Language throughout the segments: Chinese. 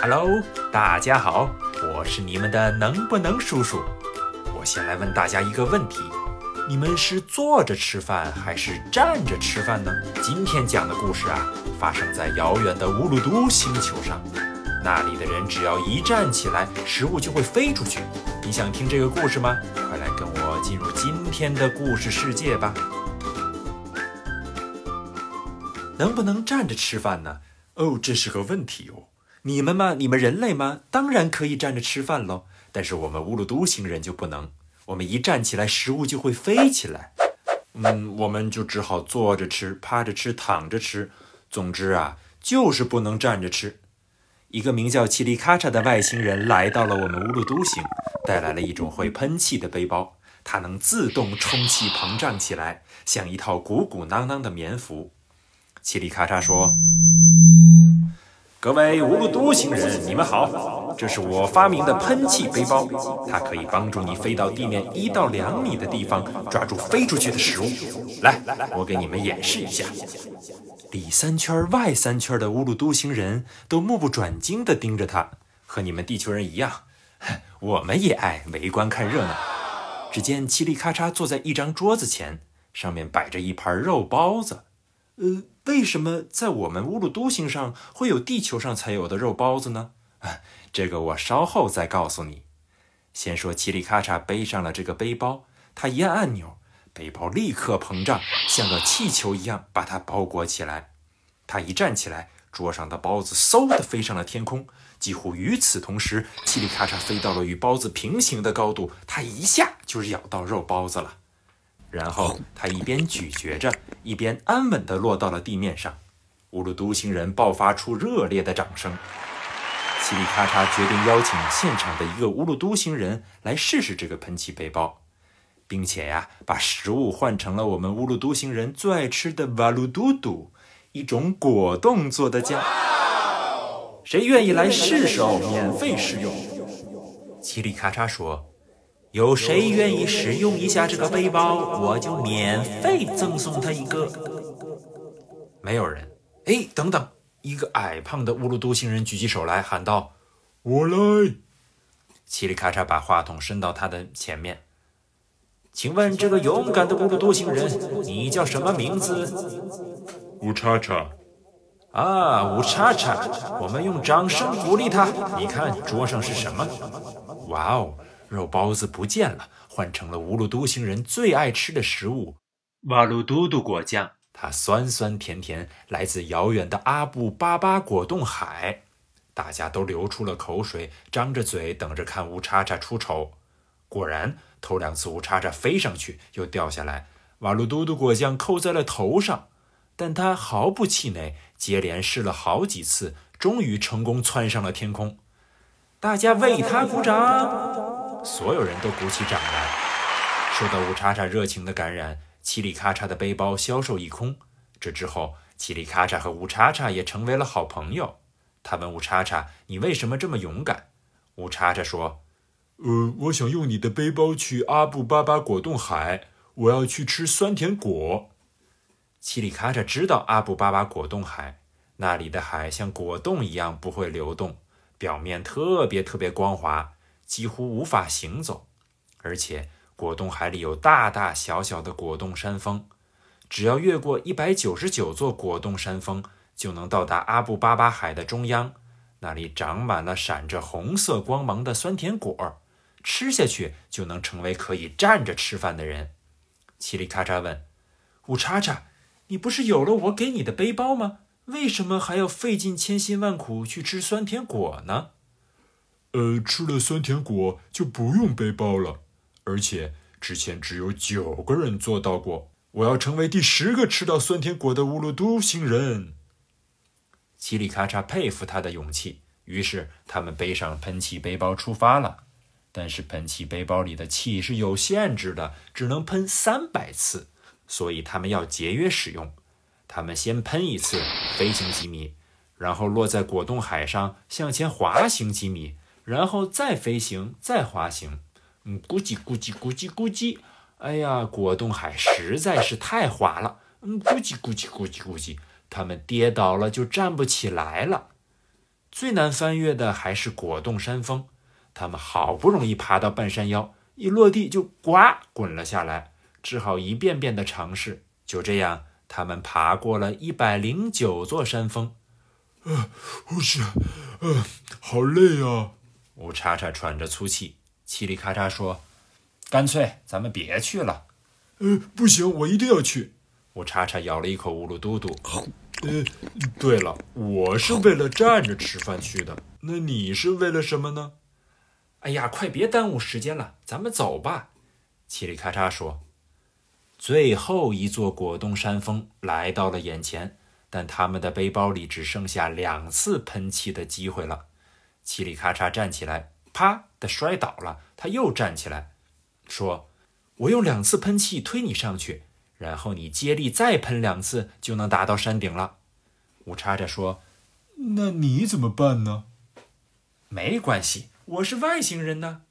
Hello，大家好，我是你们的能不能叔叔。我先来问大家一个问题：你们是坐着吃饭还是站着吃饭呢？今天讲的故事啊，发生在遥远的乌鲁都星球上。那里的人只要一站起来，食物就会飞出去。你想听这个故事吗？快来跟我进入今天的故事世界吧。能不能站着吃饭呢？哦，这是个问题哦。你们嘛，你们人类嘛，当然可以站着吃饭喽。但是我们乌鲁都星人就不能，我们一站起来，食物就会飞起来。嗯，我们就只好坐着吃、趴着吃、躺着吃。总之啊，就是不能站着吃。一个名叫奇里咔嚓的外星人来到了我们乌鲁都星，带来了一种会喷气的背包，它能自动充气膨胀起来，像一套鼓鼓囊囊的棉服。奇里咔嚓说。各位乌鲁都星人，你们好！这是我发明的喷气背包，它可以帮助你飞到地面一到两米的地方，抓住飞出去的食物。来，我给你们演示一下。里三圈外三圈的乌鲁都星人都目不转睛地盯着他，和你们地球人一样，我们也爱围观看热闹。只见嘁里咔嚓坐在一张桌子前，上面摆着一盘肉包子。呃。为什么在我们乌鲁都星上会有地球上才有的肉包子呢？这个我稍后再告诉你。先说嘁里咔嚓背上了这个背包，他一按按钮，背包立刻膨胀，像个气球一样把它包裹起来。他一站起来，桌上的包子嗖的飞上了天空。几乎与此同时，嘁里咔嚓飞到了与包子平行的高度，他一下就咬到肉包子了。然后他一边咀嚼着，一边安稳地落到了地面上。乌鲁都星人爆发出热烈的掌声。嘁里咔嚓决定邀请现场的一个乌鲁都星人来试试这个喷气背包，并且呀，把食物换成了我们乌鲁都星人最爱吃的瓦鲁嘟嘟，一种果冻做的酱。谁愿意来试试？免费试用。嘁里咔嚓说。有谁愿意使用一下这个背包，我就免费赠送他一个。没有人。哎，等等！一个矮胖的乌鲁都星人举起手来，喊道：“我来！”嘁里咔嚓把话筒伸到他的前面。请问这个勇敢的乌鲁都星人，你叫什么名字？乌叉叉。啊，乌叉叉！我们用掌声鼓励他。你看桌上是什么？哇哦！肉包子不见了，换成了乌鲁都星人最爱吃的食物——瓦鲁嘟嘟果酱。它酸酸甜甜，来自遥远的阿布巴巴果冻海。大家都流出了口水，张着嘴等着看乌叉叉出丑。果然，头两次乌叉叉飞上去又掉下来，瓦鲁嘟嘟果酱扣在了头上。但他毫不气馁，接连试了好几次，终于成功窜上了天空。大家为他鼓掌。所有人都鼓起掌来。受到乌叉叉热情的感染，嘁里咔嚓的背包销售一空。这之后，嘁里咔嚓和乌叉叉也成为了好朋友。他问乌叉叉：“你为什么这么勇敢？”乌叉叉说：“呃，我想用你的背包去阿布巴巴果冻海，我要去吃酸甜果。”嘁里咔嚓知道阿布巴巴果冻海，那里的海像果冻一样不会流动，表面特别特别光滑。几乎无法行走，而且果冻海里有大大小小的果冻山峰，只要越过一百九十九座果冻山峰，就能到达阿布巴巴海的中央，那里长满了闪着红色光芒的酸甜果，吃下去就能成为可以站着吃饭的人。嘁里咔嚓问：“五叉叉，你不是有了我给你的背包吗？为什么还要费尽千辛万苦去吃酸甜果呢？”呃，吃了酸甜果就不用背包了，而且之前只有九个人做到过。我要成为第十个吃到酸甜果的乌鲁都星人。嘁里咔嚓佩服他的勇气，于是他们背上喷气背包出发了。但是喷气背包里的气是有限制的，只能喷三百次，所以他们要节约使用。他们先喷一次，飞行几米，然后落在果冻海上，向前滑行几米。然后再飞行，再滑行，嗯，咕叽咕叽咕叽咕叽，哎呀，果冻海实在是太滑了，嗯，咕叽咕叽咕叽咕叽，他们跌倒了就站不起来了。最难翻越的还是果冻山峰。他们好不容易爬到半山腰，一落地就呱滚了下来，只好一遍遍的尝试。就这样，他们爬过了一百零九座山峰。啊，是，啊，好累啊！乌叉叉喘着粗气。嘁里咔嚓说：“干脆咱们别去了。”呃，不行，我一定要去。乌叉叉咬了一口乌鲁嘟嘟。呃，对了，我是为了站着吃饭去的。那你是为了什么呢？哎呀，快别耽误时间了，咱们走吧。嘁里咔嚓说。最后一座果冻山峰来到了眼前，但他们的背包里只剩下两次喷气的机会了。嘁里咔嚓站起来，啪的摔倒了。他又站起来，说：“我用两次喷气推你上去。”然后你接力再喷两次，就能达到山顶了。五叉叉说：“那你怎么办呢？”没关系，我是外星人呢。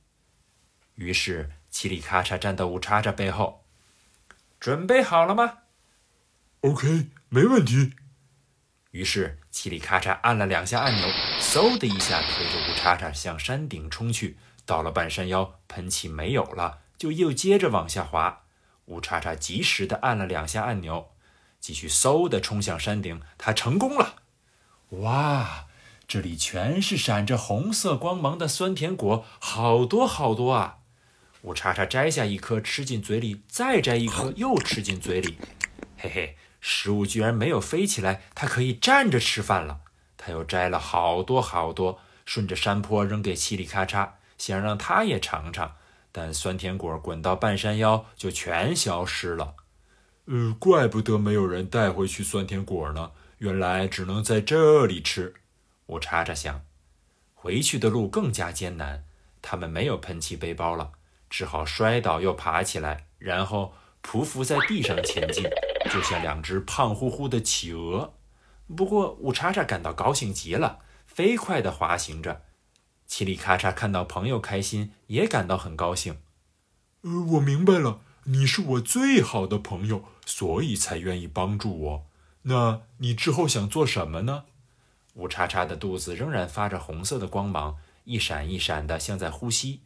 于是嘁里咔嚓站到五叉叉背后，准备好了吗？OK，没问题。于是嘁里咔嚓按了两下按钮，嗖的一下推着乌叉叉向山顶冲去。到了半山腰，喷气没有了，就又接着往下滑。乌叉叉及时的按了两下按钮，继续嗖的冲向山顶。他成功了！哇，这里全是闪着红色光芒的酸甜果，好多好多啊！乌叉叉摘下一颗吃进嘴里，再摘一颗又吃进嘴里。嘿嘿，食物居然没有飞起来，它可以站着吃饭了。他又摘了好多好多，顺着山坡扔给嘁里咔嚓，想让他也尝尝。但酸甜果滚到半山腰就全消失了，呃，怪不得没有人带回去酸甜果呢，原来只能在这里吃。我查查想，回去的路更加艰难，他们没有喷气背包了，只好摔倒又爬起来，然后匍匐在地上前进，就像两只胖乎乎的企鹅。不过乌叉叉感到高兴极了，飞快地滑行着。嘁里咔嚓看到朋友开心，也感到很高兴。呃，我明白了，你是我最好的朋友，所以才愿意帮助我。那你之后想做什么呢？乌叉叉的肚子仍然发着红色的光芒，一闪一闪的，像在呼吸。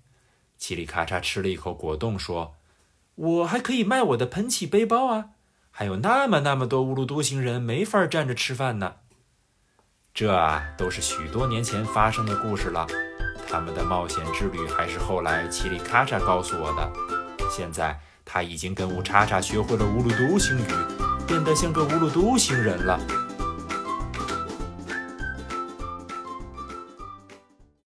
嘁里咔嚓吃了一口果冻，说：“我还可以卖我的喷气背包啊！还有那么那么多乌鲁都星人没法站着吃饭呢。”这啊，都是许多年前发生的故事了。他们的冒险之旅还是后来奇里咔嚓告诉我的。现在他已经跟乌叉叉学会了乌鲁都星语，变得像个乌鲁都星人了。